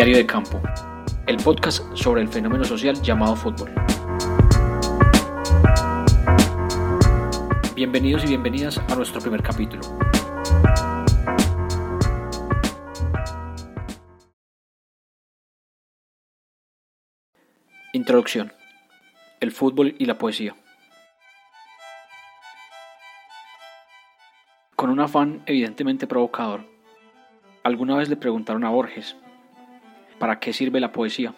Diario de Campo, el podcast sobre el fenómeno social llamado fútbol. Bienvenidos y bienvenidas a nuestro primer capítulo. Introducción. El fútbol y la poesía. Con un afán evidentemente provocador, alguna vez le preguntaron a Borges, ¿para qué sirve la poesía?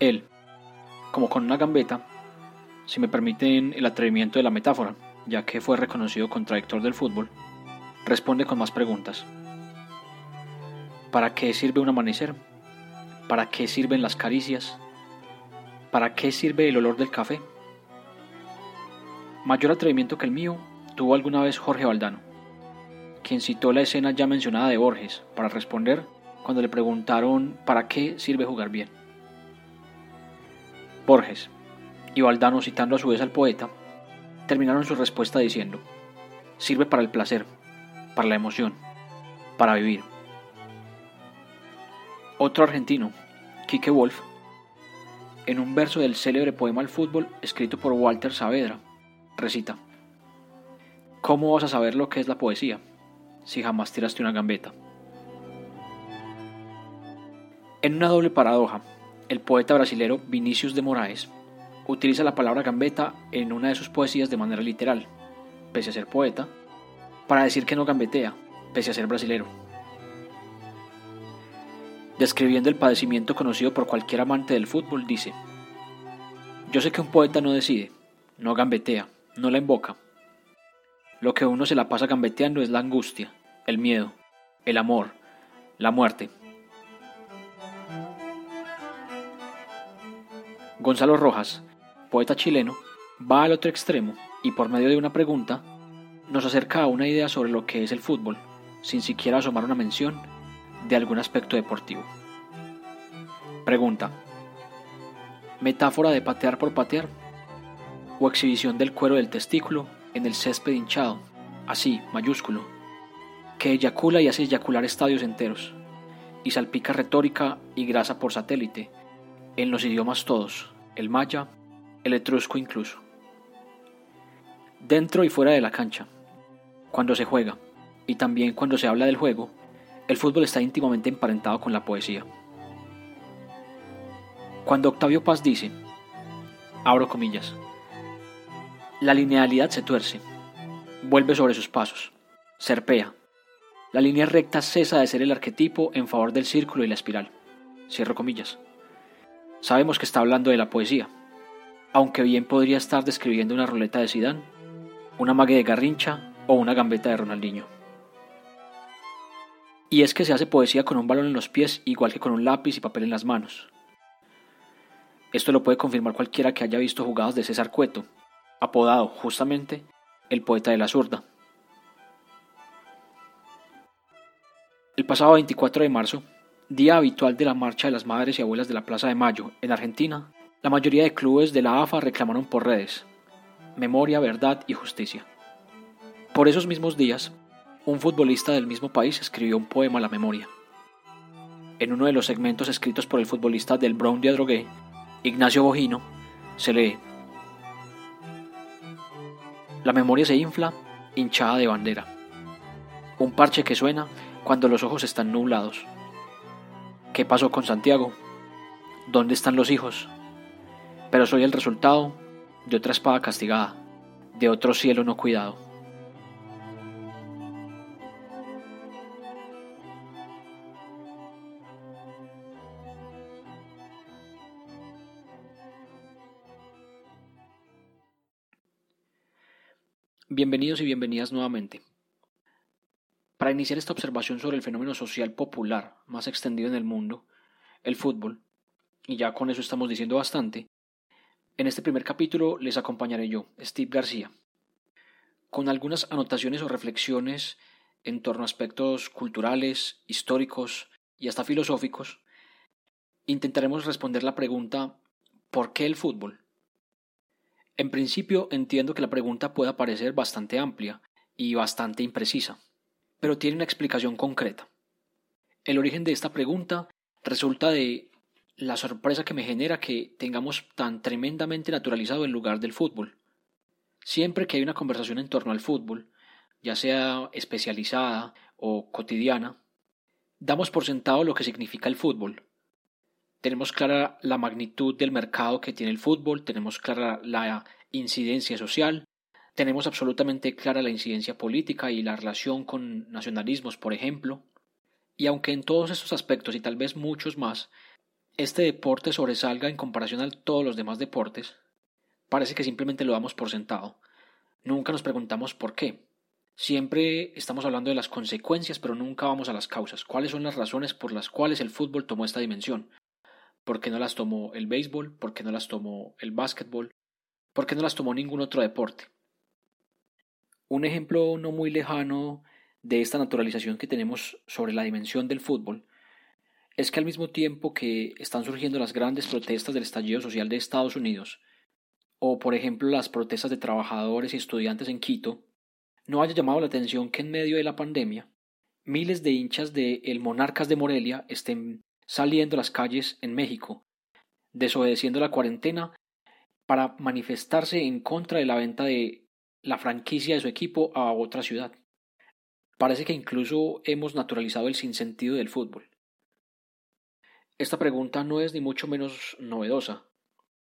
Él, como con una gambeta, si me permiten el atrevimiento de la metáfora, ya que fue reconocido contradictor del fútbol, responde con más preguntas. ¿Para qué sirve un amanecer? ¿Para qué sirven las caricias? ¿Para qué sirve el olor del café? Mayor atrevimiento que el mío tuvo alguna vez Jorge Valdano, quien citó la escena ya mencionada de Borges para responder cuando le preguntaron ¿para qué sirve jugar bien? Borges y Valdano citando a su vez al poeta, terminaron su respuesta diciendo, sirve para el placer, para la emoción, para vivir. Otro argentino, Quique Wolf, en un verso del célebre poema al fútbol escrito por Walter Saavedra, recita, ¿Cómo vas a saber lo que es la poesía si jamás tiraste una gambeta? En una doble paradoja, el poeta brasilero Vinicius de Moraes utiliza la palabra gambeta en una de sus poesías de manera literal, pese a ser poeta, para decir que no gambetea, pese a ser brasilero describiendo el padecimiento conocido por cualquier amante del fútbol, dice, Yo sé que un poeta no decide, no gambetea, no la invoca. Lo que uno se la pasa gambeteando es la angustia, el miedo, el amor, la muerte. Gonzalo Rojas, poeta chileno, va al otro extremo y por medio de una pregunta nos acerca a una idea sobre lo que es el fútbol, sin siquiera asomar una mención de algún aspecto deportivo. Pregunta. ¿Metáfora de patear por patear? ¿O exhibición del cuero del testículo en el césped hinchado, así, mayúsculo, que eyacula y hace eyacular estadios enteros, y salpica retórica y grasa por satélite, en los idiomas todos, el maya, el etrusco incluso? Dentro y fuera de la cancha, cuando se juega, y también cuando se habla del juego, el fútbol está íntimamente emparentado con la poesía. Cuando Octavio Paz dice, abro comillas, la linealidad se tuerce, vuelve sobre sus pasos, serpea. La línea recta cesa de ser el arquetipo en favor del círculo y la espiral. Cierro comillas. Sabemos que está hablando de la poesía, aunque bien podría estar describiendo una ruleta de Sidán, una mague de Garrincha o una gambeta de Ronaldinho. Y es que se hace poesía con un balón en los pies igual que con un lápiz y papel en las manos. Esto lo puede confirmar cualquiera que haya visto jugadas de César Cueto, apodado justamente el poeta de la zurda. El pasado 24 de marzo, día habitual de la marcha de las madres y abuelas de la Plaza de Mayo en Argentina, la mayoría de clubes de la AFA reclamaron por redes memoria, verdad y justicia. Por esos mismos días, un futbolista del mismo país escribió un poema a la memoria. En uno de los segmentos escritos por el futbolista del Brown de Adrogué, Ignacio Bojino, se lee La memoria se infla, hinchada de bandera. Un parche que suena cuando los ojos están nublados. ¿Qué pasó con Santiago? ¿Dónde están los hijos? Pero soy el resultado de otra espada castigada, de otro cielo no cuidado. Bienvenidos y bienvenidas nuevamente. Para iniciar esta observación sobre el fenómeno social popular más extendido en el mundo, el fútbol, y ya con eso estamos diciendo bastante, en este primer capítulo les acompañaré yo, Steve García, con algunas anotaciones o reflexiones en torno a aspectos culturales, históricos y hasta filosóficos, intentaremos responder la pregunta ¿por qué el fútbol? En principio entiendo que la pregunta pueda parecer bastante amplia y bastante imprecisa, pero tiene una explicación concreta. El origen de esta pregunta resulta de la sorpresa que me genera que tengamos tan tremendamente naturalizado el lugar del fútbol. Siempre que hay una conversación en torno al fútbol, ya sea especializada o cotidiana, damos por sentado lo que significa el fútbol. Tenemos clara la magnitud del mercado que tiene el fútbol, tenemos clara la incidencia social, tenemos absolutamente clara la incidencia política y la relación con nacionalismos, por ejemplo. Y aunque en todos estos aspectos y tal vez muchos más, este deporte sobresalga en comparación a todos los demás deportes, parece que simplemente lo damos por sentado. Nunca nos preguntamos por qué. Siempre estamos hablando de las consecuencias, pero nunca vamos a las causas. ¿Cuáles son las razones por las cuales el fútbol tomó esta dimensión? ¿Por qué no las tomó el béisbol? ¿Por qué no las tomó el básquetbol? ¿Por qué no las tomó ningún otro deporte? Un ejemplo no muy lejano de esta naturalización que tenemos sobre la dimensión del fútbol es que al mismo tiempo que están surgiendo las grandes protestas del estallido social de Estados Unidos, o por ejemplo las protestas de trabajadores y estudiantes en Quito, no haya llamado la atención que en medio de la pandemia miles de hinchas de el Monarcas de Morelia estén saliendo a las calles en México, desobedeciendo la cuarentena para manifestarse en contra de la venta de la franquicia de su equipo a otra ciudad. Parece que incluso hemos naturalizado el sinsentido del fútbol. Esta pregunta no es ni mucho menos novedosa.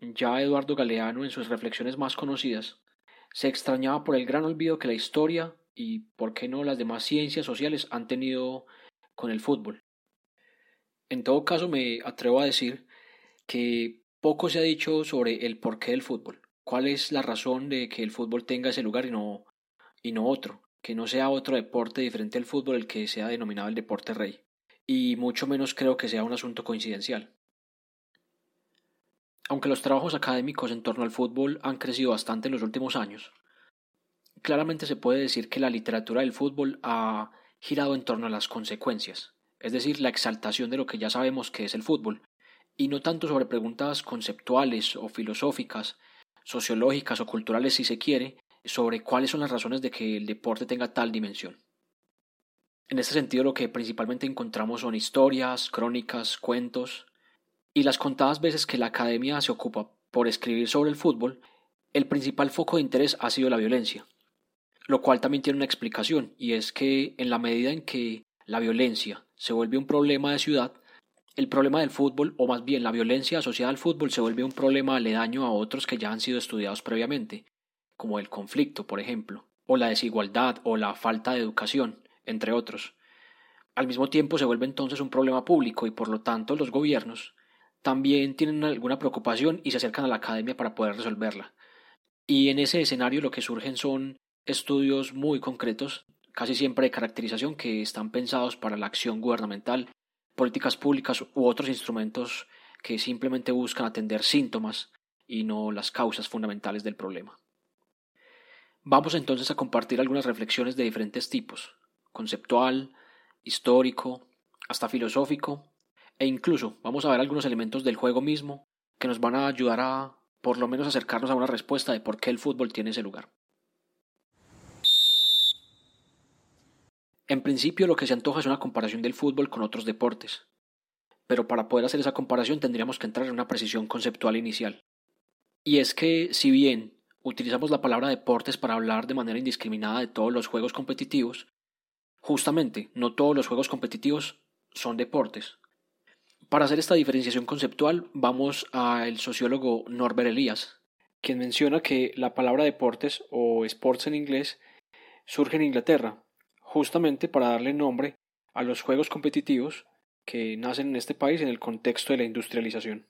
Ya Eduardo Galeano, en sus reflexiones más conocidas, se extrañaba por el gran olvido que la historia y, por qué no, las demás ciencias sociales han tenido con el fútbol. En todo caso, me atrevo a decir que poco se ha dicho sobre el porqué del fútbol. ¿Cuál es la razón de que el fútbol tenga ese lugar y no, y no otro? Que no sea otro deporte diferente al fútbol el que sea denominado el deporte rey. Y mucho menos creo que sea un asunto coincidencial. Aunque los trabajos académicos en torno al fútbol han crecido bastante en los últimos años, claramente se puede decir que la literatura del fútbol ha girado en torno a las consecuencias, es decir, la exaltación de lo que ya sabemos que es el fútbol, y no tanto sobre preguntas conceptuales o filosóficas, sociológicas o culturales si se quiere, sobre cuáles son las razones de que el deporte tenga tal dimensión. En este sentido lo que principalmente encontramos son historias, crónicas, cuentos, y las contadas veces que la academia se ocupa por escribir sobre el fútbol, el principal foco de interés ha sido la violencia, lo cual también tiene una explicación, y es que en la medida en que la violencia se vuelve un problema de ciudad, el problema del fútbol, o más bien la violencia asociada al fútbol, se vuelve un problema aledaño a otros que ya han sido estudiados previamente, como el conflicto, por ejemplo, o la desigualdad o la falta de educación, entre otros. Al mismo tiempo se vuelve entonces un problema público y por lo tanto los gobiernos también tienen alguna preocupación y se acercan a la academia para poder resolverla. Y en ese escenario lo que surgen son estudios muy concretos, casi siempre de caracterización, que están pensados para la acción gubernamental, políticas públicas u otros instrumentos que simplemente buscan atender síntomas y no las causas fundamentales del problema. Vamos entonces a compartir algunas reflexiones de diferentes tipos, conceptual, histórico, hasta filosófico, e incluso vamos a ver algunos elementos del juego mismo que nos van a ayudar a por lo menos acercarnos a una respuesta de por qué el fútbol tiene ese lugar. En principio lo que se antoja es una comparación del fútbol con otros deportes, pero para poder hacer esa comparación tendríamos que entrar en una precisión conceptual inicial. Y es que si bien utilizamos la palabra deportes para hablar de manera indiscriminada de todos los juegos competitivos, justamente no todos los juegos competitivos son deportes. Para hacer esta diferenciación conceptual vamos al sociólogo Norbert Elias, quien menciona que la palabra deportes o sports en inglés surge en Inglaterra, justamente para darle nombre a los juegos competitivos que nacen en este país en el contexto de la industrialización.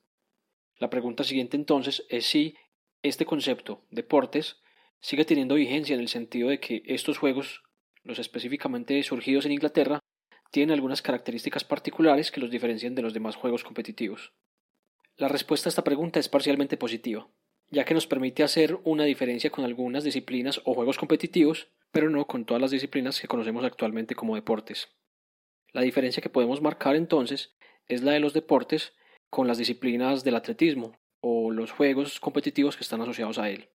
La pregunta siguiente entonces es si este concepto, deportes, sigue teniendo vigencia en el sentido de que estos juegos, los específicamente surgidos en Inglaterra, tienen algunas características particulares que los diferencian de los demás juegos competitivos. La respuesta a esta pregunta es parcialmente positiva, ya que nos permite hacer una diferencia con algunas disciplinas o juegos competitivos, pero no con todas las disciplinas que conocemos actualmente como deportes. La diferencia que podemos marcar entonces es la de los deportes con las disciplinas del atletismo o los juegos competitivos que están asociados a él.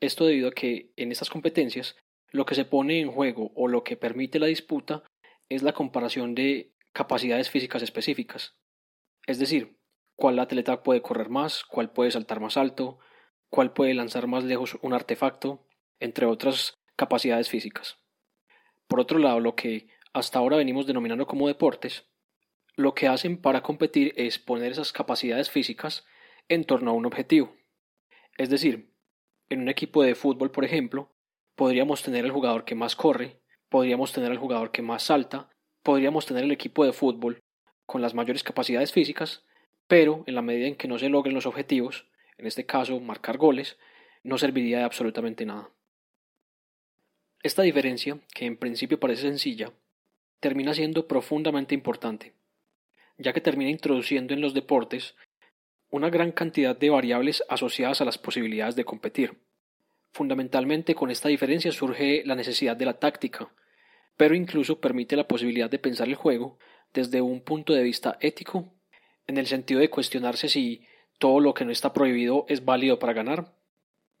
Esto debido a que en estas competencias lo que se pone en juego o lo que permite la disputa es la comparación de capacidades físicas específicas. Es decir, cuál atleta puede correr más, cuál puede saltar más alto, cuál puede lanzar más lejos un artefacto, entre otras capacidades físicas. Por otro lado, lo que hasta ahora venimos denominando como deportes, lo que hacen para competir es poner esas capacidades físicas en torno a un objetivo. Es decir, en un equipo de fútbol, por ejemplo, podríamos tener el jugador que más corre, podríamos tener el jugador que más salta, podríamos tener el equipo de fútbol con las mayores capacidades físicas, pero en la medida en que no se logren los objetivos, en este caso marcar goles, no serviría de absolutamente nada. Esta diferencia, que en principio parece sencilla, termina siendo profundamente importante, ya que termina introduciendo en los deportes una gran cantidad de variables asociadas a las posibilidades de competir. Fundamentalmente con esta diferencia surge la necesidad de la táctica, pero incluso permite la posibilidad de pensar el juego desde un punto de vista ético, en el sentido de cuestionarse si todo lo que no está prohibido es válido para ganar,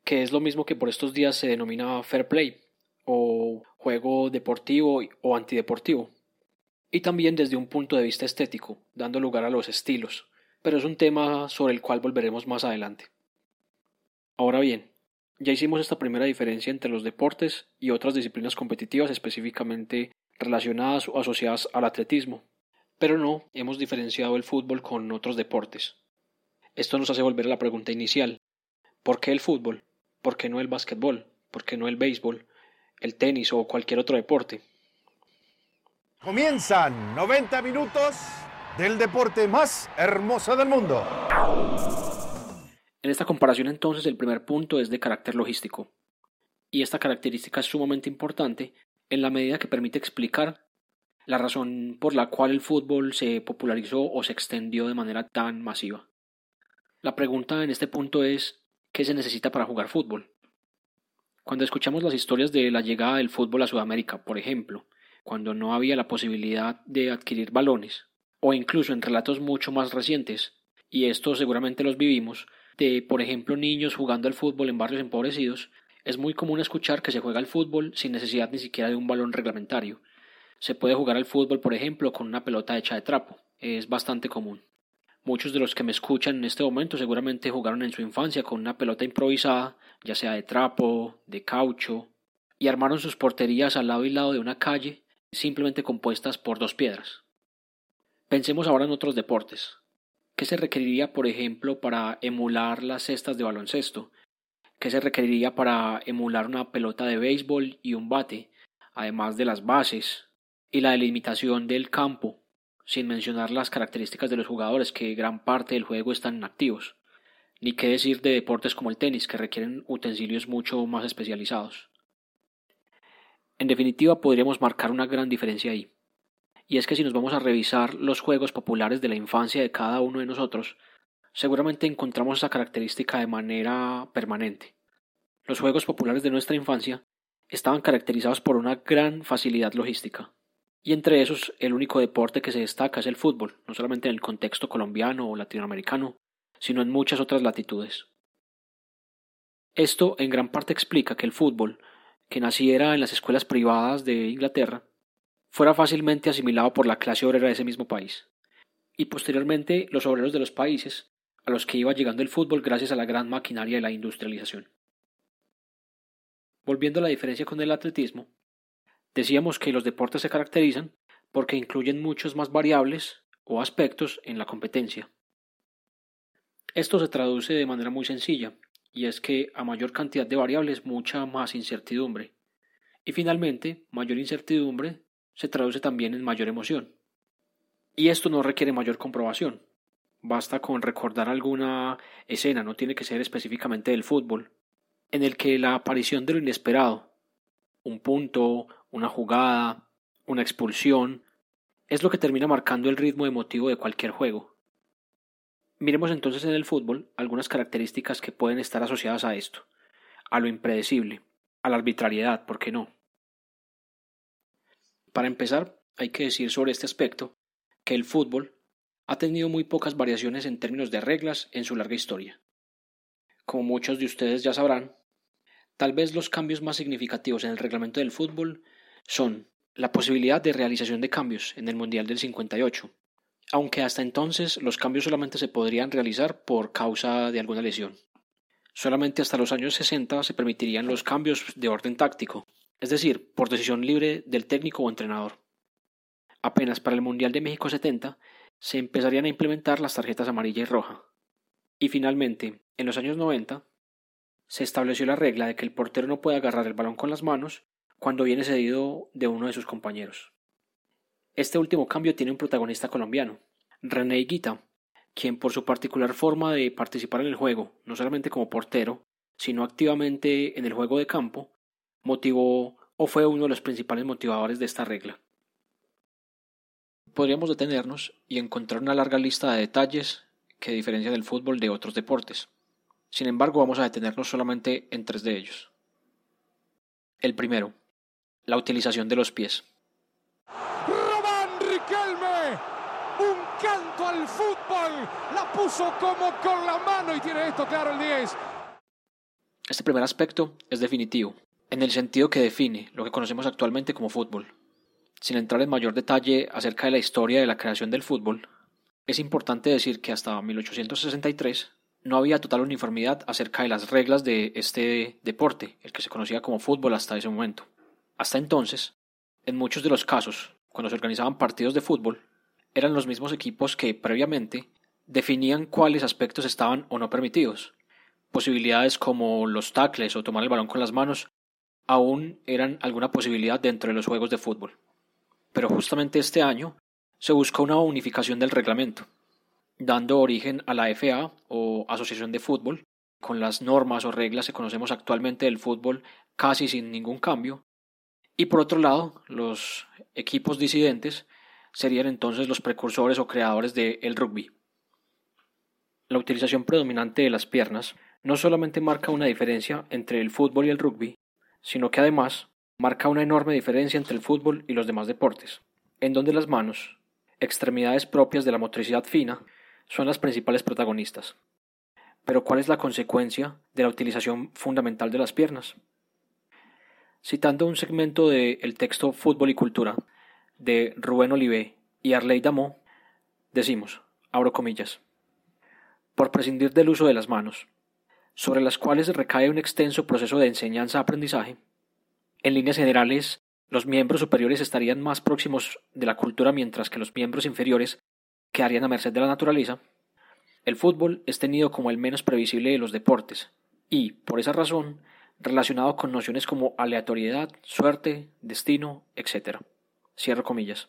que es lo mismo que por estos días se denomina fair play, o juego deportivo o antideportivo. Y también desde un punto de vista estético, dando lugar a los estilos, pero es un tema sobre el cual volveremos más adelante. Ahora bien, ya hicimos esta primera diferencia entre los deportes y otras disciplinas competitivas específicamente relacionadas o asociadas al atletismo, pero no hemos diferenciado el fútbol con otros deportes. Esto nos hace volver a la pregunta inicial. ¿Por qué el fútbol? ¿Por qué no el básquetbol? ¿Por qué no el béisbol? El tenis o cualquier otro deporte. Comienzan 90 minutos del deporte más hermoso del mundo. En esta comparación entonces el primer punto es de carácter logístico. Y esta característica es sumamente importante en la medida que permite explicar la razón por la cual el fútbol se popularizó o se extendió de manera tan masiva. La pregunta en este punto es ¿qué se necesita para jugar fútbol? Cuando escuchamos las historias de la llegada del fútbol a Sudamérica, por ejemplo, cuando no había la posibilidad de adquirir balones, o incluso en relatos mucho más recientes, y esto seguramente los vivimos, de, por ejemplo, niños jugando al fútbol en barrios empobrecidos, es muy común escuchar que se juega al fútbol sin necesidad ni siquiera de un balón reglamentario. Se puede jugar al fútbol, por ejemplo, con una pelota hecha de trapo. Es bastante común. Muchos de los que me escuchan en este momento seguramente jugaron en su infancia con una pelota improvisada, ya sea de trapo, de caucho, y armaron sus porterías al lado y lado de una calle, simplemente compuestas por dos piedras. Pensemos ahora en otros deportes. ¿Qué se requeriría, por ejemplo, para emular las cestas de baloncesto? ¿Qué se requeriría para emular una pelota de béisbol y un bate, además de las bases y la delimitación del campo sin mencionar las características de los jugadores que gran parte del juego están inactivos, ni qué decir de deportes como el tenis que requieren utensilios mucho más especializados. En definitiva, podríamos marcar una gran diferencia ahí. Y es que si nos vamos a revisar los juegos populares de la infancia de cada uno de nosotros, seguramente encontramos esa característica de manera permanente. Los juegos populares de nuestra infancia estaban caracterizados por una gran facilidad logística, y entre esos, el único deporte que se destaca es el fútbol, no solamente en el contexto colombiano o latinoamericano, sino en muchas otras latitudes. Esto en gran parte explica que el fútbol, que naciera en las escuelas privadas de Inglaterra, fuera fácilmente asimilado por la clase obrera de ese mismo país, y posteriormente los obreros de los países a los que iba llegando el fútbol gracias a la gran maquinaria de la industrialización. Volviendo a la diferencia con el atletismo, Decíamos que los deportes se caracterizan porque incluyen muchos más variables o aspectos en la competencia. Esto se traduce de manera muy sencilla, y es que a mayor cantidad de variables mucha más incertidumbre. Y finalmente, mayor incertidumbre se traduce también en mayor emoción. Y esto no requiere mayor comprobación. Basta con recordar alguna escena, no tiene que ser específicamente del fútbol, en el que la aparición de lo inesperado, un punto, una jugada, una expulsión, es lo que termina marcando el ritmo emotivo de cualquier juego. Miremos entonces en el fútbol algunas características que pueden estar asociadas a esto, a lo impredecible, a la arbitrariedad, ¿por qué no? Para empezar, hay que decir sobre este aspecto que el fútbol ha tenido muy pocas variaciones en términos de reglas en su larga historia. Como muchos de ustedes ya sabrán, Tal vez los cambios más significativos en el reglamento del fútbol son la posibilidad de realización de cambios en el Mundial del 58, aunque hasta entonces los cambios solamente se podrían realizar por causa de alguna lesión. Solamente hasta los años 60 se permitirían los cambios de orden táctico, es decir, por decisión libre del técnico o entrenador. Apenas para el Mundial de México 70 se empezarían a implementar las tarjetas amarilla y roja. Y finalmente, en los años 90, se estableció la regla de que el portero no puede agarrar el balón con las manos cuando viene cedido de uno de sus compañeros. Este último cambio tiene un protagonista colombiano, René Higuita, quien por su particular forma de participar en el juego, no solamente como portero, sino activamente en el juego de campo, motivó o fue uno de los principales motivadores de esta regla. Podríamos detenernos y encontrar una larga lista de detalles que diferencian el fútbol de otros deportes. Sin embargo, vamos a detenernos solamente en tres de ellos. El primero, la utilización de los pies. Riquelme, un canto al fútbol, la puso como con la mano y tiene esto claro el 10. Este primer aspecto es definitivo, en el sentido que define lo que conocemos actualmente como fútbol. Sin entrar en mayor detalle acerca de la historia de la creación del fútbol, es importante decir que hasta 1863 no había total uniformidad acerca de las reglas de este deporte, el que se conocía como fútbol hasta ese momento. Hasta entonces, en muchos de los casos, cuando se organizaban partidos de fútbol, eran los mismos equipos que previamente definían cuáles aspectos estaban o no permitidos. Posibilidades como los tacles o tomar el balón con las manos aún eran alguna posibilidad dentro de los juegos de fútbol. Pero justamente este año se buscó una unificación del reglamento, dando origen a la FA o Asociación de Fútbol, con las normas o reglas que conocemos actualmente del fútbol casi sin ningún cambio, y por otro lado, los equipos disidentes serían entonces los precursores o creadores del rugby. La utilización predominante de las piernas no solamente marca una diferencia entre el fútbol y el rugby, sino que además marca una enorme diferencia entre el fútbol y los demás deportes, en donde las manos, extremidades propias de la motricidad fina, son las principales protagonistas. Pero ¿cuál es la consecuencia de la utilización fundamental de las piernas? Citando un segmento del texto Fútbol y Cultura de Rubén Olivé y Arley Damó, decimos, abro comillas, por prescindir del uso de las manos, sobre las cuales recae un extenso proceso de enseñanza-aprendizaje, en líneas generales, los miembros superiores estarían más próximos de la cultura mientras que los miembros inferiores quedarían a merced de la naturaleza, el fútbol es tenido como el menos previsible de los deportes y, por esa razón, relacionado con nociones como aleatoriedad, suerte, destino, etc. Cierro comillas.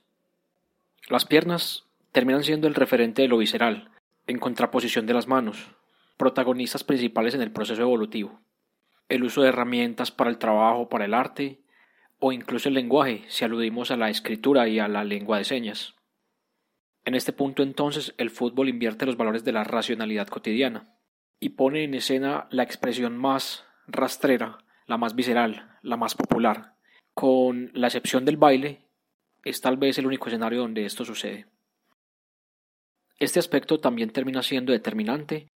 Las piernas terminan siendo el referente de lo visceral, en contraposición de las manos, protagonistas principales en el proceso evolutivo. El uso de herramientas para el trabajo, para el arte, o incluso el lenguaje, si aludimos a la escritura y a la lengua de señas. En este punto entonces el fútbol invierte los valores de la racionalidad cotidiana y pone en escena la expresión más rastrera, la más visceral, la más popular. Con la excepción del baile, es tal vez el único escenario donde esto sucede. Este aspecto también termina siendo determinante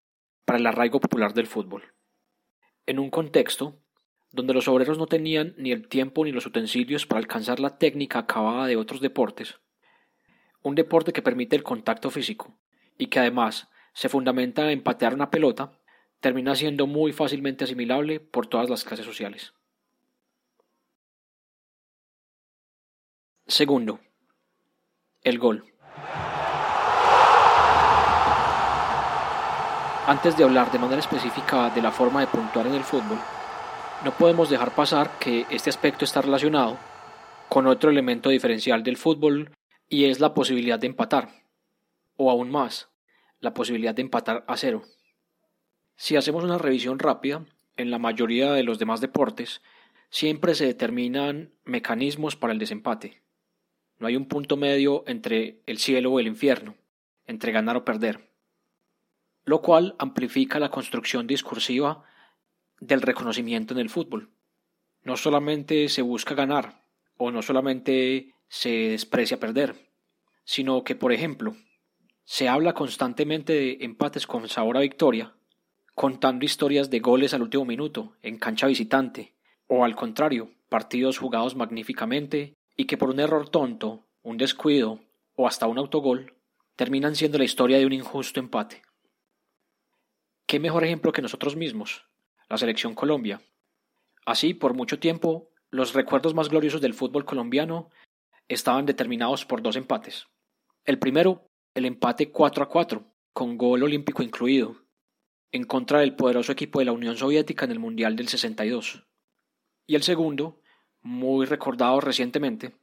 para el arraigo popular del fútbol. En un contexto donde los obreros no tenían ni el tiempo ni los utensilios para alcanzar la técnica acabada de otros deportes, un deporte que permite el contacto físico y que además se fundamenta en patear una pelota, termina siendo muy fácilmente asimilable por todas las clases sociales. Segundo, el gol. Antes de hablar de manera específica de la forma de puntuar en el fútbol, no podemos dejar pasar que este aspecto está relacionado con otro elemento diferencial del fútbol y es la posibilidad de empatar, o aún más, la posibilidad de empatar a cero. Si hacemos una revisión rápida, en la mayoría de los demás deportes siempre se determinan mecanismos para el desempate. No hay un punto medio entre el cielo o el infierno, entre ganar o perder, lo cual amplifica la construcción discursiva del reconocimiento en el fútbol. No solamente se busca ganar, o no solamente se desprecia perder, sino que, por ejemplo, se habla constantemente de empates con sabor a victoria, contando historias de goles al último minuto, en cancha visitante, o al contrario, partidos jugados magníficamente y que por un error tonto, un descuido o hasta un autogol terminan siendo la historia de un injusto empate. ¿Qué mejor ejemplo que nosotros mismos? La selección Colombia. Así, por mucho tiempo, los recuerdos más gloriosos del fútbol colombiano estaban determinados por dos empates. El primero, el empate 4 a 4, con gol olímpico incluido, en contra del poderoso equipo de la Unión Soviética en el Mundial del 62. Y el segundo, muy recordado recientemente,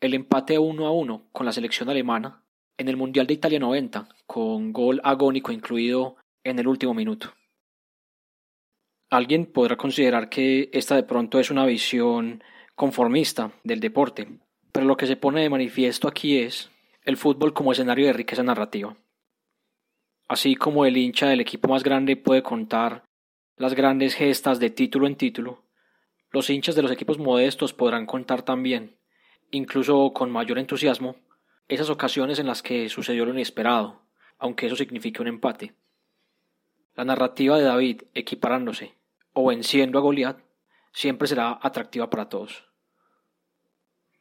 el empate 1 a 1 con la selección alemana en el Mundial de Italia 90, con gol agónico incluido en el último minuto. Alguien podrá considerar que esta de pronto es una visión conformista del deporte, pero lo que se pone de manifiesto aquí es el fútbol como escenario de riqueza narrativa. Así como el hincha del equipo más grande puede contar las grandes gestas de título en título, los hinchas de los equipos modestos podrán contar también, incluso con mayor entusiasmo, esas ocasiones en las que sucedió lo inesperado, aunque eso signifique un empate. La narrativa de David equiparándose o venciendo a Goliat siempre será atractiva para todos.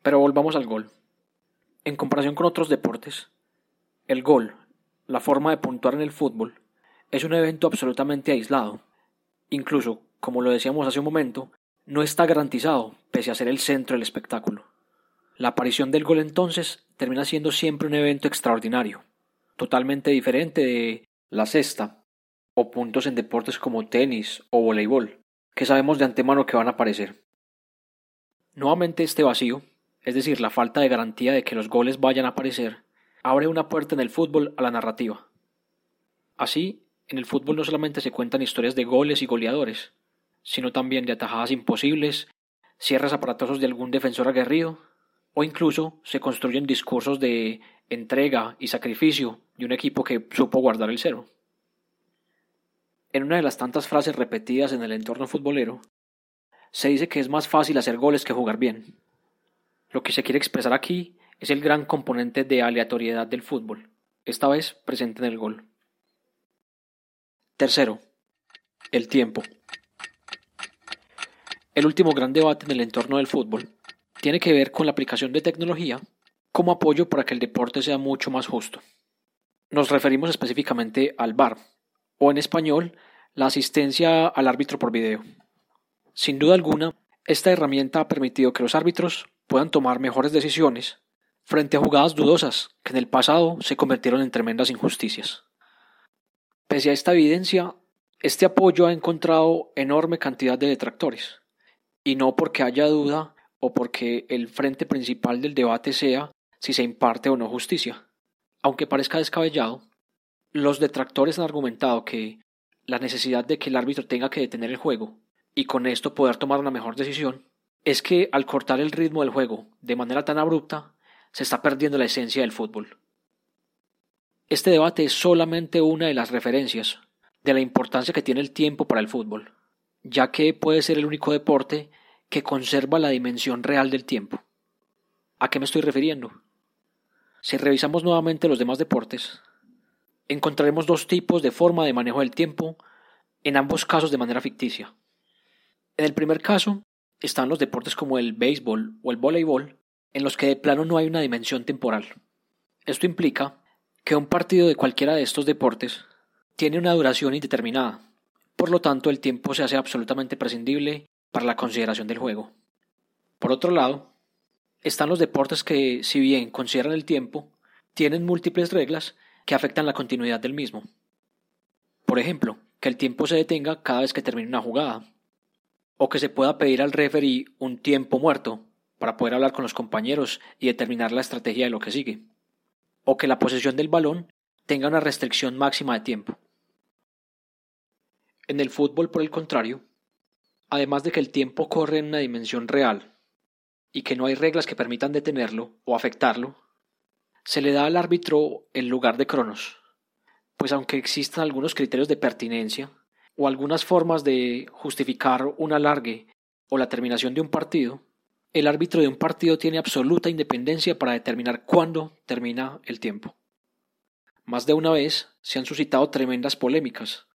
Pero volvamos al gol. En comparación con otros deportes, el gol la forma de puntuar en el fútbol es un evento absolutamente aislado. Incluso, como lo decíamos hace un momento, no está garantizado, pese a ser el centro del espectáculo. La aparición del gol entonces termina siendo siempre un evento extraordinario, totalmente diferente de la cesta o puntos en deportes como tenis o voleibol, que sabemos de antemano que van a aparecer. Nuevamente este vacío, es decir, la falta de garantía de que los goles vayan a aparecer, abre una puerta en el fútbol a la narrativa. Así, en el fútbol no solamente se cuentan historias de goles y goleadores, sino también de atajadas imposibles, cierres aparatosos de algún defensor aguerrido, o incluso se construyen discursos de entrega y sacrificio de un equipo que supo guardar el cero. En una de las tantas frases repetidas en el entorno futbolero, se dice que es más fácil hacer goles que jugar bien. Lo que se quiere expresar aquí es el gran componente de aleatoriedad del fútbol, esta vez presente en el gol. Tercero, el tiempo. El último gran debate en el entorno del fútbol tiene que ver con la aplicación de tecnología como apoyo para que el deporte sea mucho más justo. Nos referimos específicamente al VAR, o en español, la asistencia al árbitro por video. Sin duda alguna, esta herramienta ha permitido que los árbitros puedan tomar mejores decisiones frente a jugadas dudosas que en el pasado se convirtieron en tremendas injusticias. Pese a esta evidencia, este apoyo ha encontrado enorme cantidad de detractores, y no porque haya duda o porque el frente principal del debate sea si se imparte o no justicia. Aunque parezca descabellado, los detractores han argumentado que la necesidad de que el árbitro tenga que detener el juego y con esto poder tomar una mejor decisión es que al cortar el ritmo del juego de manera tan abrupta se está perdiendo la esencia del fútbol. Este debate es solamente una de las referencias de la importancia que tiene el tiempo para el fútbol, ya que puede ser el único deporte que conserva la dimensión real del tiempo. ¿A qué me estoy refiriendo? Si revisamos nuevamente los demás deportes, encontraremos dos tipos de forma de manejo del tiempo, en ambos casos de manera ficticia. En el primer caso están los deportes como el béisbol o el voleibol, en los que de plano no hay una dimensión temporal. Esto implica que un partido de cualquiera de estos deportes tiene una duración indeterminada, por lo tanto el tiempo se hace absolutamente prescindible para la consideración del juego. Por otro lado, están los deportes que, si bien consideran el tiempo, tienen múltiples reglas que afectan la continuidad del mismo. Por ejemplo, que el tiempo se detenga cada vez que termine una jugada, o que se pueda pedir al referee un tiempo muerto para poder hablar con los compañeros y determinar la estrategia de lo que sigue, o que la posesión del balón tenga una restricción máxima de tiempo. En el fútbol, por el contrario, además de que el tiempo corre en una dimensión real y que no hay reglas que permitan detenerlo o afectarlo, se le da al árbitro el lugar de Cronos, pues aunque existan algunos criterios de pertinencia o algunas formas de justificar un alargue o la terminación de un partido, el árbitro de un partido tiene absoluta independencia para determinar cuándo termina el tiempo. Más de una vez se han suscitado tremendas polémicas,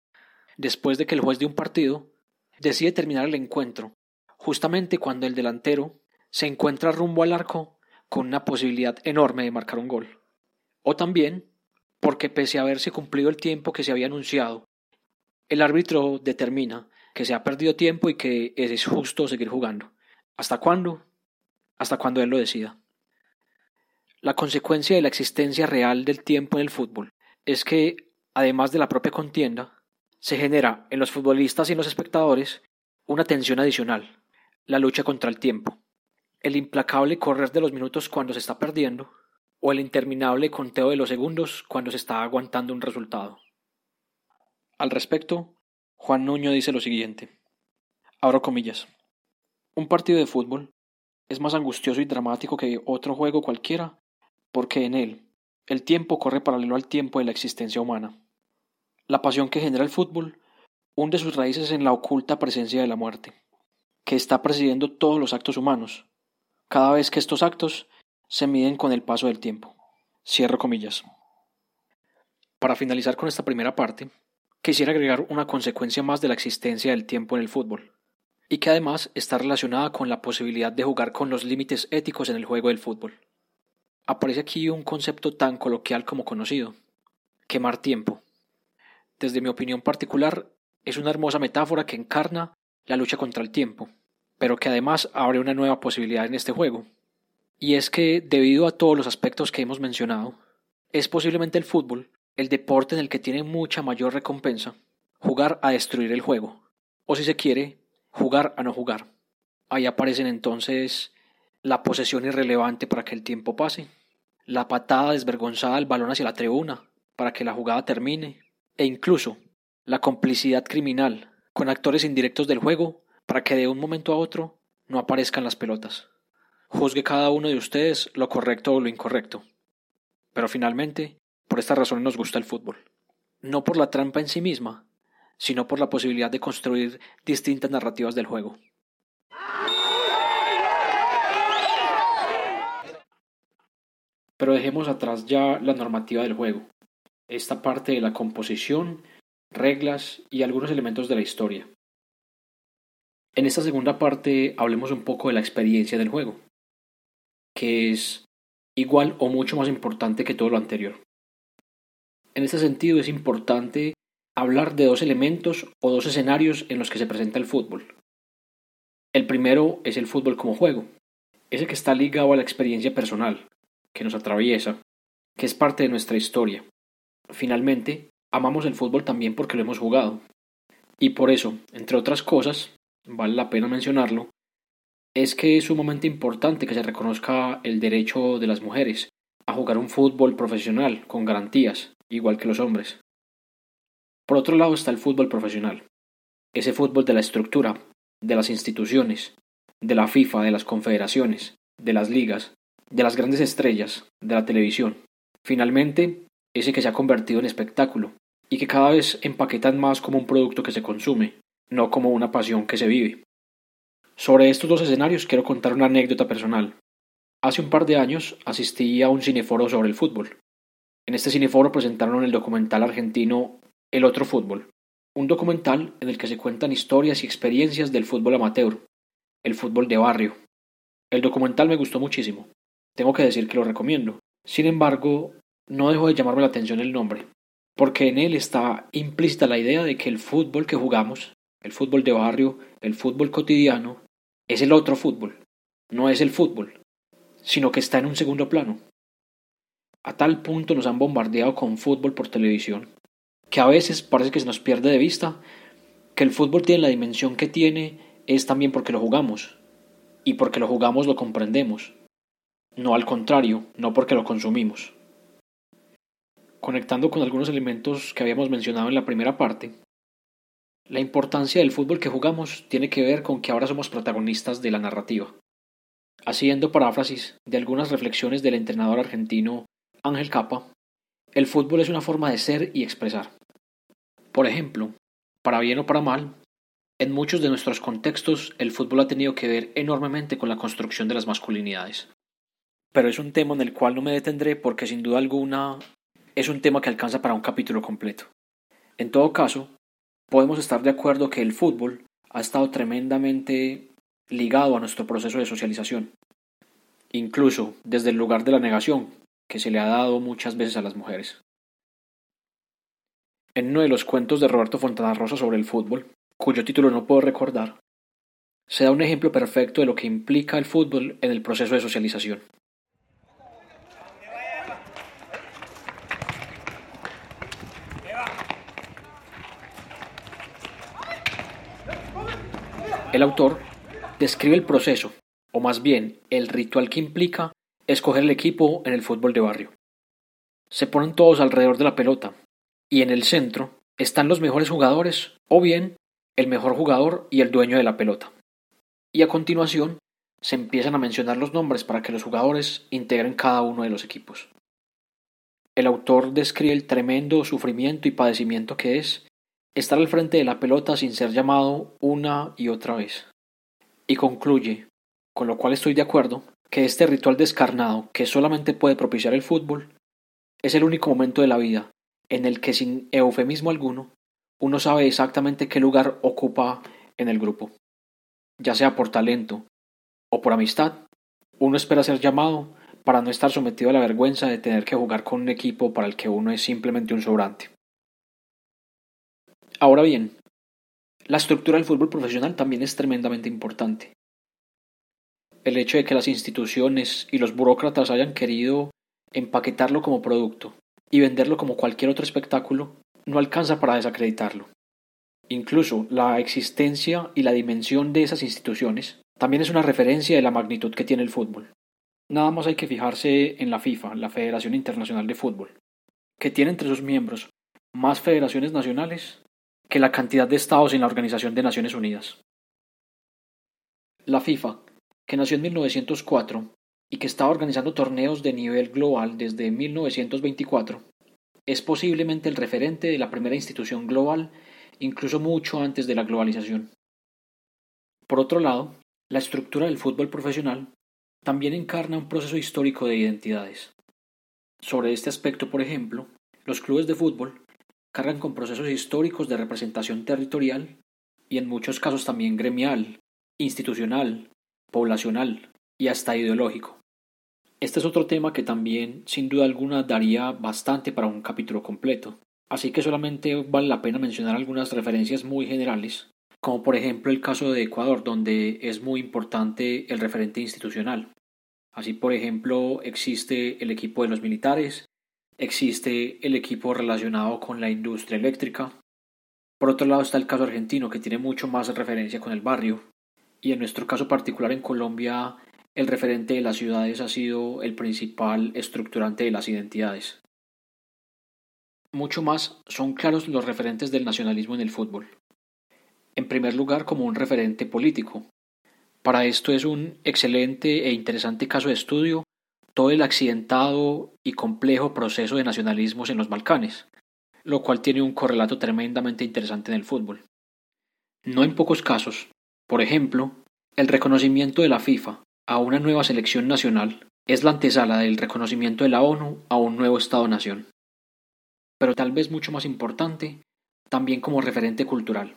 después de que el juez de un partido decide terminar el encuentro, justamente cuando el delantero se encuentra rumbo al arco con una posibilidad enorme de marcar un gol. O también porque pese a haberse cumplido el tiempo que se había anunciado, el árbitro determina que se ha perdido tiempo y que es justo seguir jugando. ¿Hasta cuándo? Hasta cuando él lo decida. La consecuencia de la existencia real del tiempo en el fútbol es que, además de la propia contienda, se genera en los futbolistas y en los espectadores una tensión adicional, la lucha contra el tiempo, el implacable correr de los minutos cuando se está perdiendo, o el interminable conteo de los segundos cuando se está aguantando un resultado. Al respecto, Juan Nuño dice lo siguiente. Abro comillas. Un partido de fútbol es más angustioso y dramático que otro juego cualquiera porque en él el tiempo corre paralelo al tiempo de la existencia humana. La pasión que genera el fútbol hunde sus raíces en la oculta presencia de la muerte, que está presidiendo todos los actos humanos, cada vez que estos actos se miden con el paso del tiempo. Cierro comillas. Para finalizar con esta primera parte, quisiera agregar una consecuencia más de la existencia del tiempo en el fútbol, y que además está relacionada con la posibilidad de jugar con los límites éticos en el juego del fútbol. Aparece aquí un concepto tan coloquial como conocido, quemar tiempo. Desde mi opinión particular, es una hermosa metáfora que encarna la lucha contra el tiempo, pero que además abre una nueva posibilidad en este juego, y es que, debido a todos los aspectos que hemos mencionado, es posiblemente el fútbol el deporte en el que tiene mucha mayor recompensa jugar a destruir el juego, o si se quiere, jugar a no jugar. Ahí aparecen entonces la posesión irrelevante para que el tiempo pase, la patada desvergonzada del balón hacia la tribuna para que la jugada termine, e incluso la complicidad criminal con actores indirectos del juego para que de un momento a otro no aparezcan las pelotas. Juzgue cada uno de ustedes lo correcto o lo incorrecto. Pero finalmente, por esta razón nos gusta el fútbol. No por la trampa en sí misma, sino por la posibilidad de construir distintas narrativas del juego. Pero dejemos atrás ya la normativa del juego, esta parte de la composición, reglas y algunos elementos de la historia. En esta segunda parte hablemos un poco de la experiencia del juego que es igual o mucho más importante que todo lo anterior. En este sentido es importante hablar de dos elementos o dos escenarios en los que se presenta el fútbol. El primero es el fútbol como juego, ese que está ligado a la experiencia personal, que nos atraviesa, que es parte de nuestra historia. Finalmente, amamos el fútbol también porque lo hemos jugado. Y por eso, entre otras cosas, vale la pena mencionarlo, es que es sumamente importante que se reconozca el derecho de las mujeres a jugar un fútbol profesional con garantías, igual que los hombres. Por otro lado está el fútbol profesional, ese fútbol de la estructura, de las instituciones, de la FIFA, de las confederaciones, de las ligas, de las grandes estrellas, de la televisión. Finalmente, ese que se ha convertido en espectáculo y que cada vez empaquetan más como un producto que se consume, no como una pasión que se vive. Sobre estos dos escenarios quiero contar una anécdota personal. Hace un par de años asistí a un cineforo sobre el fútbol. En este cineforo presentaron el documental argentino El otro fútbol, un documental en el que se cuentan historias y experiencias del fútbol amateur, el fútbol de barrio. El documental me gustó muchísimo. Tengo que decir que lo recomiendo. Sin embargo, no dejó de llamarme la atención el nombre, porque en él está implícita la idea de que el fútbol que jugamos, el fútbol de barrio, el fútbol cotidiano, es el otro fútbol, no es el fútbol, sino que está en un segundo plano. A tal punto nos han bombardeado con fútbol por televisión, que a veces parece que se nos pierde de vista que el fútbol tiene la dimensión que tiene es también porque lo jugamos, y porque lo jugamos lo comprendemos, no al contrario, no porque lo consumimos. Conectando con algunos elementos que habíamos mencionado en la primera parte, la importancia del fútbol que jugamos tiene que ver con que ahora somos protagonistas de la narrativa. Haciendo paráfrasis de algunas reflexiones del entrenador argentino Ángel Capa, el fútbol es una forma de ser y expresar. Por ejemplo, para bien o para mal, en muchos de nuestros contextos el fútbol ha tenido que ver enormemente con la construcción de las masculinidades. Pero es un tema en el cual no me detendré porque sin duda alguna es un tema que alcanza para un capítulo completo. En todo caso, podemos estar de acuerdo que el fútbol ha estado tremendamente ligado a nuestro proceso de socialización, incluso desde el lugar de la negación que se le ha dado muchas veces a las mujeres. En uno de los cuentos de Roberto Fontana Rosa sobre el fútbol, cuyo título no puedo recordar, se da un ejemplo perfecto de lo que implica el fútbol en el proceso de socialización. El autor describe el proceso, o más bien el ritual que implica escoger el equipo en el fútbol de barrio. Se ponen todos alrededor de la pelota, y en el centro están los mejores jugadores o bien el mejor jugador y el dueño de la pelota. Y a continuación se empiezan a mencionar los nombres para que los jugadores integren cada uno de los equipos. El autor describe el tremendo sufrimiento y padecimiento que es estar al frente de la pelota sin ser llamado una y otra vez. Y concluye, con lo cual estoy de acuerdo, que este ritual descarnado que solamente puede propiciar el fútbol es el único momento de la vida en el que sin eufemismo alguno uno sabe exactamente qué lugar ocupa en el grupo. Ya sea por talento o por amistad, uno espera ser llamado para no estar sometido a la vergüenza de tener que jugar con un equipo para el que uno es simplemente un sobrante. Ahora bien, la estructura del fútbol profesional también es tremendamente importante. El hecho de que las instituciones y los burócratas hayan querido empaquetarlo como producto y venderlo como cualquier otro espectáculo no alcanza para desacreditarlo. Incluso la existencia y la dimensión de esas instituciones también es una referencia de la magnitud que tiene el fútbol. Nada más hay que fijarse en la FIFA, la Federación Internacional de Fútbol, que tiene entre sus miembros más federaciones nacionales que la cantidad de estados en la Organización de Naciones Unidas. La FIFA, que nació en 1904, y que estaba organizando torneos de nivel global desde 1924, es posiblemente el referente de la primera institución global, incluso mucho antes de la globalización. Por otro lado, la estructura del fútbol profesional también encarna un proceso histórico de identidades. Sobre este aspecto, por ejemplo, los clubes de fútbol cargan con procesos históricos de representación territorial y en muchos casos también gremial, institucional, poblacional y hasta ideológico. Este es otro tema que también, sin duda alguna, daría bastante para un capítulo completo, así que solamente vale la pena mencionar algunas referencias muy generales, como por ejemplo el caso de Ecuador, donde es muy importante el referente institucional. Así, por ejemplo, existe el equipo de los militares, existe el equipo relacionado con la industria eléctrica. Por otro lado está el caso argentino, que tiene mucho más referencia con el barrio. Y en nuestro caso particular en Colombia el referente de las ciudades ha sido el principal estructurante de las identidades. Mucho más son claros los referentes del nacionalismo en el fútbol. En primer lugar, como un referente político. Para esto es un excelente e interesante caso de estudio todo el accidentado y complejo proceso de nacionalismos en los Balcanes, lo cual tiene un correlato tremendamente interesante en el fútbol. No en pocos casos, por ejemplo, el reconocimiento de la FIFA a una nueva selección nacional es la antesala del reconocimiento de la ONU a un nuevo Estado-nación. Pero tal vez mucho más importante, también como referente cultural.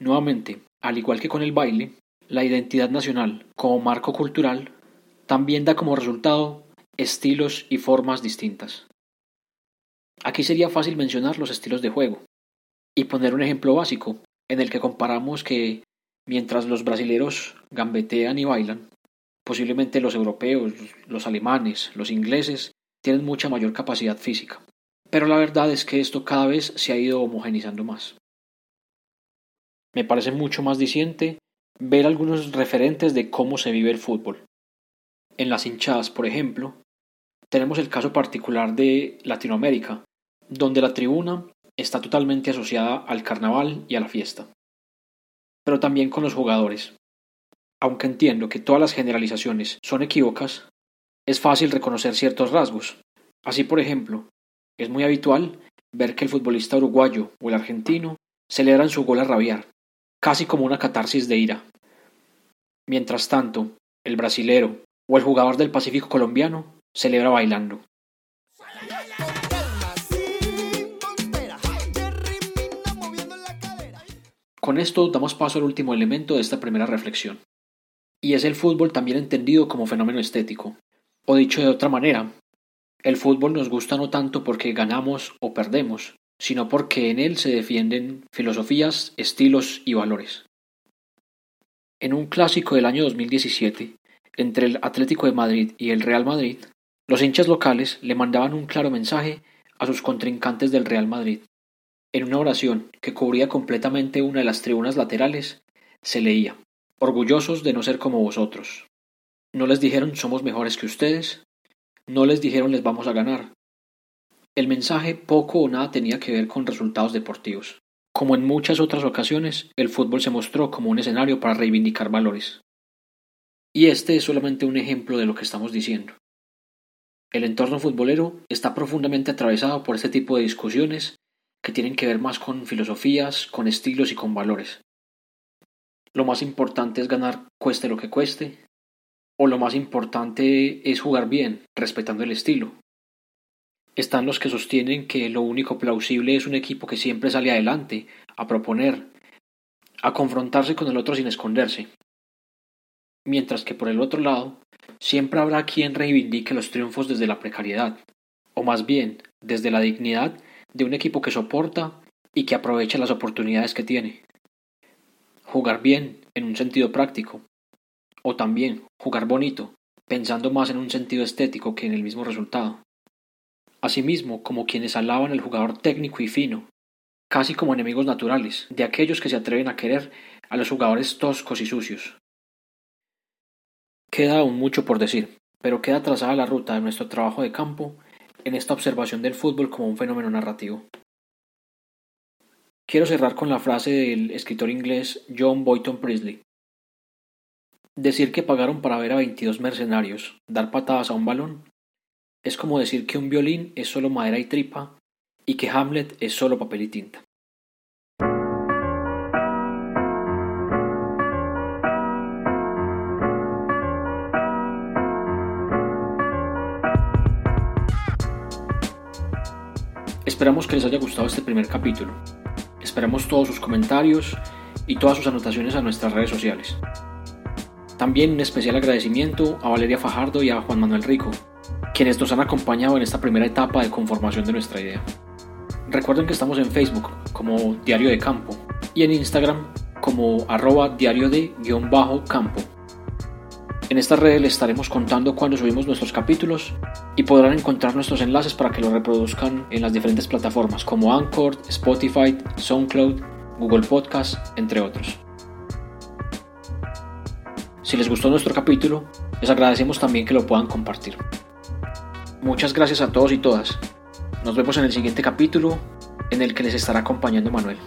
Nuevamente, al igual que con el baile, la identidad nacional como marco cultural también da como resultado estilos y formas distintas. Aquí sería fácil mencionar los estilos de juego y poner un ejemplo básico en el que comparamos que mientras los brasileros gambetean y bailan, Posiblemente los europeos, los alemanes, los ingleses tienen mucha mayor capacidad física. Pero la verdad es que esto cada vez se ha ido homogenizando más. Me parece mucho más diciente ver algunos referentes de cómo se vive el fútbol. En las hinchadas, por ejemplo, tenemos el caso particular de Latinoamérica, donde la tribuna está totalmente asociada al carnaval y a la fiesta. Pero también con los jugadores, aunque entiendo que todas las generalizaciones son equívocas, es fácil reconocer ciertos rasgos. Así, por ejemplo, es muy habitual ver que el futbolista uruguayo o el argentino celebran su gol a rabiar, casi como una catarsis de ira. Mientras tanto, el brasilero o el jugador del Pacífico colombiano celebra bailando. Con esto damos paso al último elemento de esta primera reflexión, y es el fútbol también entendido como fenómeno estético. O dicho de otra manera, el fútbol nos gusta no tanto porque ganamos o perdemos, sino porque en él se defienden filosofías, estilos y valores. En un clásico del año 2017, entre el Atlético de Madrid y el Real Madrid, los hinchas locales le mandaban un claro mensaje a sus contrincantes del Real Madrid. En una oración que cubría completamente una de las tribunas laterales, se leía Orgullosos de no ser como vosotros. No les dijeron somos mejores que ustedes, no les dijeron les vamos a ganar. El mensaje poco o nada tenía que ver con resultados deportivos. Como en muchas otras ocasiones, el fútbol se mostró como un escenario para reivindicar valores. Y este es solamente un ejemplo de lo que estamos diciendo. El entorno futbolero está profundamente atravesado por este tipo de discusiones que tienen que ver más con filosofías, con estilos y con valores. Lo más importante es ganar cueste lo que cueste, o lo más importante es jugar bien, respetando el estilo. Están los que sostienen que lo único plausible es un equipo que siempre sale adelante, a proponer, a confrontarse con el otro sin esconderse. Mientras que por el otro lado, siempre habrá quien reivindique los triunfos desde la precariedad, o más bien desde la dignidad de un equipo que soporta y que aprovecha las oportunidades que tiene jugar bien en un sentido práctico, o también jugar bonito, pensando más en un sentido estético que en el mismo resultado. Asimismo, como quienes alaban al jugador técnico y fino, casi como enemigos naturales de aquellos que se atreven a querer a los jugadores toscos y sucios. Queda aún mucho por decir, pero queda trazada la ruta de nuestro trabajo de campo en esta observación del fútbol como un fenómeno narrativo. Quiero cerrar con la frase del escritor inglés John Boyton Priestley. Decir que pagaron para ver a 22 mercenarios dar patadas a un balón es como decir que un violín es solo madera y tripa y que Hamlet es solo papel y tinta. Esperamos que les haya gustado este primer capítulo. Esperamos todos sus comentarios y todas sus anotaciones a nuestras redes sociales. También un especial agradecimiento a Valeria Fajardo y a Juan Manuel Rico, quienes nos han acompañado en esta primera etapa de conformación de nuestra idea. Recuerden que estamos en Facebook como Diario de Campo y en Instagram como arroba diario de guion bajo campo. En esta red les estaremos contando cuando subimos nuestros capítulos y podrán encontrar nuestros enlaces para que los reproduzcan en las diferentes plataformas como Anchor, Spotify, SoundCloud, Google Podcast, entre otros. Si les gustó nuestro capítulo, les agradecemos también que lo puedan compartir. Muchas gracias a todos y todas. Nos vemos en el siguiente capítulo en el que les estará acompañando Manuel.